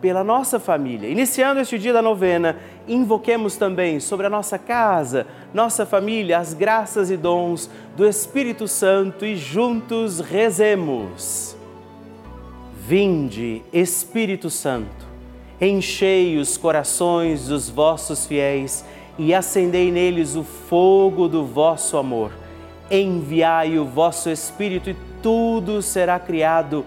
pela nossa família. Iniciando este dia da novena, invoquemos também sobre a nossa casa, nossa família, as graças e dons do Espírito Santo e juntos rezemos. Vinde, Espírito Santo, enchei os corações dos vossos fiéis e acendei neles o fogo do vosso amor. Enviai o vosso Espírito e tudo será criado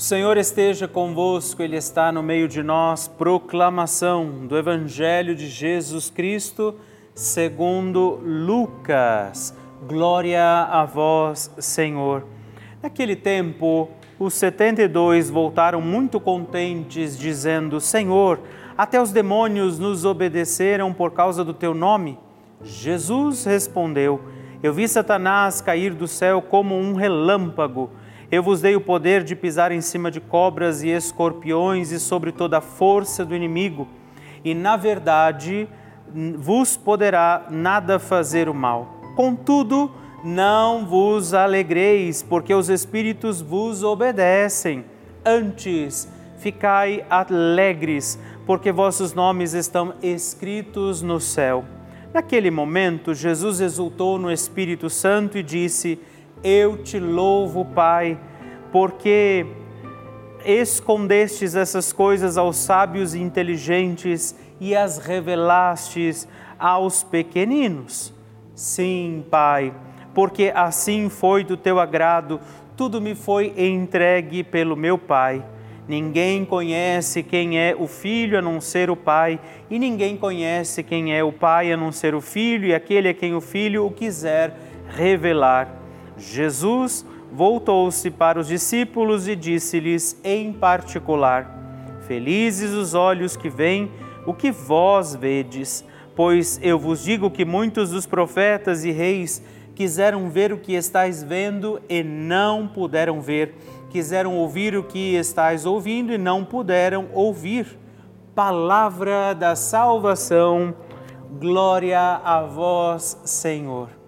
O Senhor esteja convosco, Ele está no meio de nós. Proclamação do Evangelho de Jesus Cristo, segundo Lucas. Glória a vós, Senhor. Naquele tempo, os setenta e dois voltaram muito contentes, dizendo: Senhor, até os demônios nos obedeceram por causa do teu nome. Jesus respondeu: Eu vi Satanás cair do céu como um relâmpago. Eu vos dei o poder de pisar em cima de cobras e escorpiões e sobre toda a força do inimigo, e na verdade vos poderá nada fazer o mal. Contudo, não vos alegreis, porque os espíritos vos obedecem. Antes, ficai alegres, porque vossos nomes estão escritos no céu. Naquele momento, Jesus exultou no Espírito Santo e disse: eu te louvo, Pai, porque escondestes essas coisas aos sábios e inteligentes e as revelastes aos pequeninos. Sim, Pai, porque assim foi do teu agrado, tudo me foi entregue pelo meu Pai. Ninguém conhece quem é o Filho a não ser o Pai, e ninguém conhece quem é o Pai a não ser o Filho, e aquele a quem o Filho o quiser revelar. Jesus voltou-se para os discípulos e disse-lhes em particular: Felizes os olhos que veem o que vós vedes, pois eu vos digo que muitos dos profetas e reis quiseram ver o que estáis vendo e não puderam ver, quiseram ouvir o que estáis ouvindo e não puderam ouvir. palavra da salvação. Glória a vós, Senhor.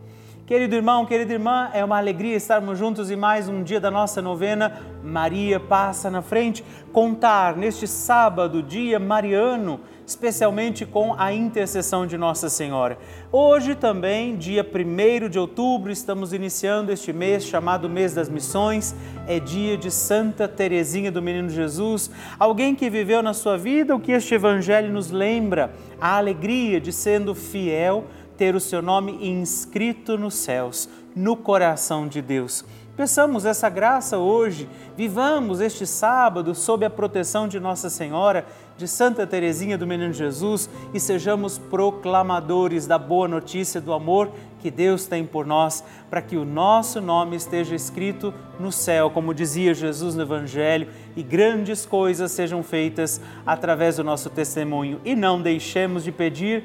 Querido irmão, querida irmã, é uma alegria estarmos juntos em mais um dia da nossa novena. Maria passa na frente. Contar neste sábado, dia mariano, especialmente com a intercessão de Nossa Senhora. Hoje também, dia 1 de outubro, estamos iniciando este mês chamado Mês das Missões. É dia de Santa Teresinha do Menino Jesus, alguém que viveu na sua vida o que este evangelho nos lembra, a alegria de sendo fiel ter o seu nome inscrito nos céus, no coração de Deus. Peçamos essa graça hoje, vivamos este sábado sob a proteção de Nossa Senhora, de Santa Teresinha do Menino Jesus e sejamos proclamadores da boa notícia do amor que Deus tem por nós, para que o nosso nome esteja escrito no céu, como dizia Jesus no Evangelho, e grandes coisas sejam feitas através do nosso testemunho. E não deixemos de pedir,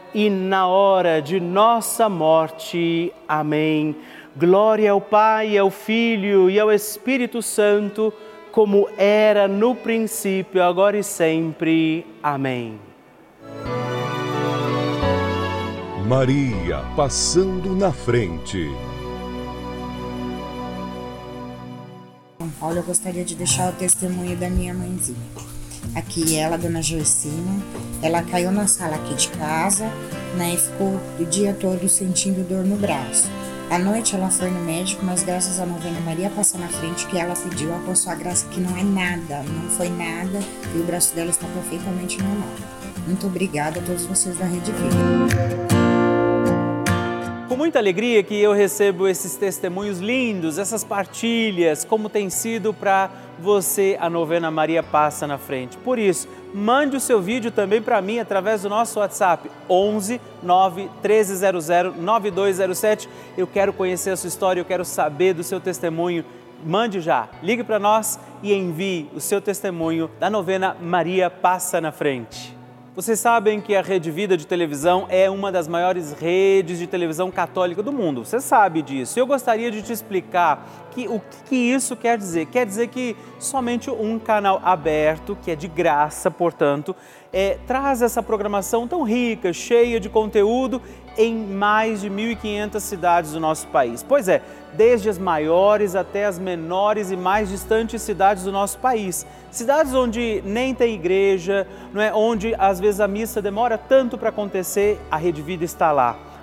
e na hora de nossa morte. Amém. Glória ao Pai, ao Filho e ao Espírito Santo, como era no princípio, agora e sempre. Amém. Maria passando na frente. Paulo, eu gostaria de deixar o testemunho da minha mãezinha. Aqui ela, dona Joicina, ela caiu na sala aqui de casa, né, e ficou o dia todo sentindo dor no braço. À noite ela foi no médico, mas graças a Novena Maria passar na frente que ela pediu, a sua graça que não é nada, não foi nada, e o braço dela está perfeitamente normal. Muito obrigada a todos vocês da Rede Vida. com muita alegria que eu recebo esses testemunhos lindos, essas partilhas, como tem sido para você a novena Maria Passa na Frente. Por isso, mande o seu vídeo também para mim através do nosso WhatsApp 11 9 1300 9207. Eu quero conhecer a sua história, eu quero saber do seu testemunho. Mande já, ligue para nós e envie o seu testemunho da novena Maria Passa na Frente. Vocês sabem que a Rede Vida de televisão é uma das maiores redes de televisão católica do mundo. Você sabe disso. Eu gostaria de te explicar que, o que isso quer dizer. Quer dizer que somente um canal aberto, que é de graça, portanto, é, traz essa programação tão rica, cheia de conteúdo em mais de 1.500 cidades do nosso país. Pois é, desde as maiores até as menores e mais distantes cidades do nosso país. Cidades onde nem tem igreja, não é? onde às vezes a missa demora tanto para acontecer, a Rede Vida está lá.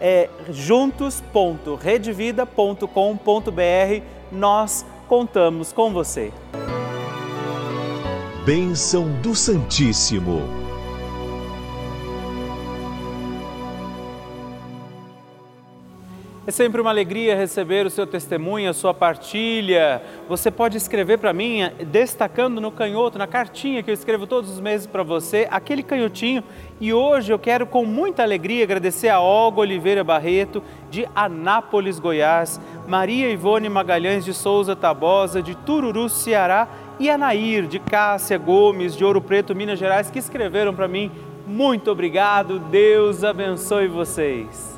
é juntos.redvida.com.br. Nós contamos com você. Bênção do Santíssimo. É sempre uma alegria receber o seu testemunho, a sua partilha. Você pode escrever para mim, destacando no canhoto, na cartinha que eu escrevo todos os meses para você, aquele canhotinho. E hoje eu quero, com muita alegria, agradecer a Olga Oliveira Barreto, de Anápolis, Goiás, Maria Ivone Magalhães de Souza Tabosa, de Tururu, Ceará, e a Nair, de Cássia Gomes, de Ouro Preto, Minas Gerais, que escreveram para mim. Muito obrigado, Deus abençoe vocês.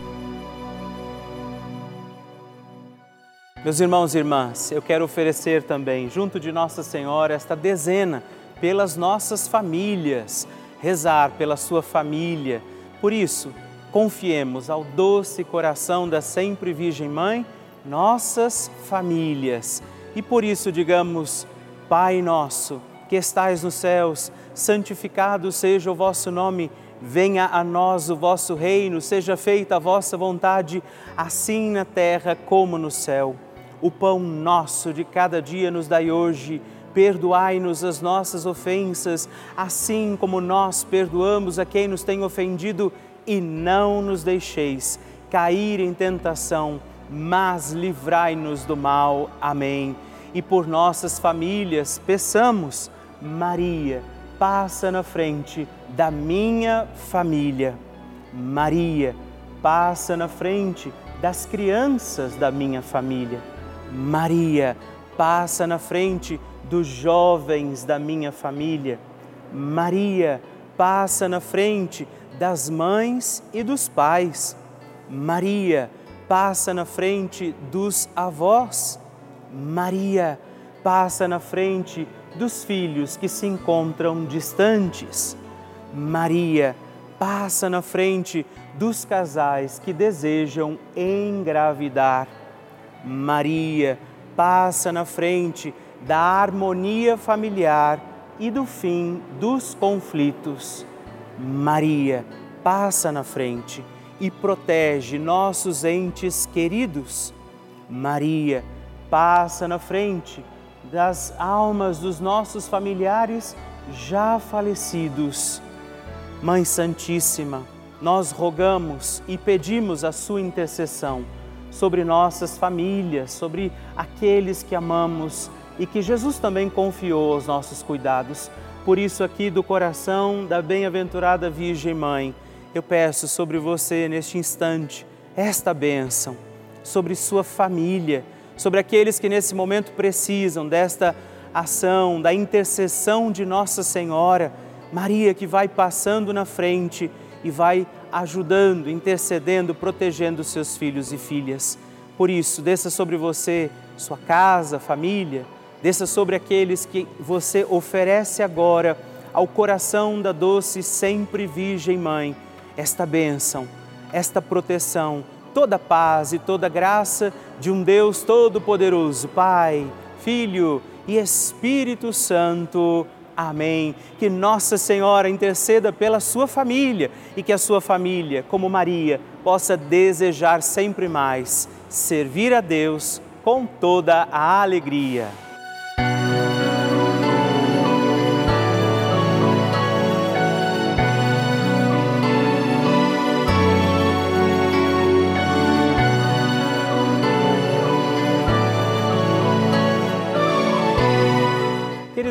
Meus irmãos e irmãs, eu quero oferecer também, junto de Nossa Senhora, esta dezena pelas nossas famílias, rezar pela sua família. Por isso, confiemos ao doce coração da sempre Virgem Mãe nossas famílias. E por isso, digamos, Pai nosso, que estais nos céus, santificado seja o vosso nome, venha a nós o vosso reino, seja feita a vossa vontade, assim na terra como no céu. O pão nosso de cada dia nos dai hoje, perdoai-nos as nossas ofensas, assim como nós perdoamos a quem nos tem ofendido, e não nos deixeis cair em tentação, mas livrai-nos do mal. Amém. E por nossas famílias, peçamos Maria, passa na frente da minha família. Maria, passa na frente das crianças da minha família. Maria, passa na frente dos jovens da minha família. Maria, passa na frente das mães e dos pais. Maria, passa na frente dos avós. Maria, passa na frente dos filhos que se encontram distantes. Maria passa na frente dos casais que desejam engravidar. Maria passa na frente da harmonia familiar e do fim dos conflitos. Maria passa na frente e protege nossos entes queridos. Maria passa na frente das almas dos nossos familiares já falecidos. Mãe Santíssima, nós rogamos e pedimos a sua intercessão sobre nossas famílias, sobre aqueles que amamos e que Jesus também confiou aos nossos cuidados. Por isso, aqui do coração da bem-aventurada Virgem Mãe, eu peço sobre você neste instante esta bênção, sobre sua família sobre aqueles que nesse momento precisam desta ação, da intercessão de Nossa Senhora, Maria que vai passando na frente e vai ajudando, intercedendo, protegendo seus filhos e filhas. Por isso, desça sobre você, sua casa, família, desça sobre aqueles que você oferece agora ao coração da doce sempre Virgem Mãe, esta bênção, esta proteção, toda paz e toda graça de um Deus Todo-Poderoso, Pai, Filho e Espírito Santo. Amém. Que Nossa Senhora interceda pela sua família e que a sua família, como Maria, possa desejar sempre mais servir a Deus com toda a alegria.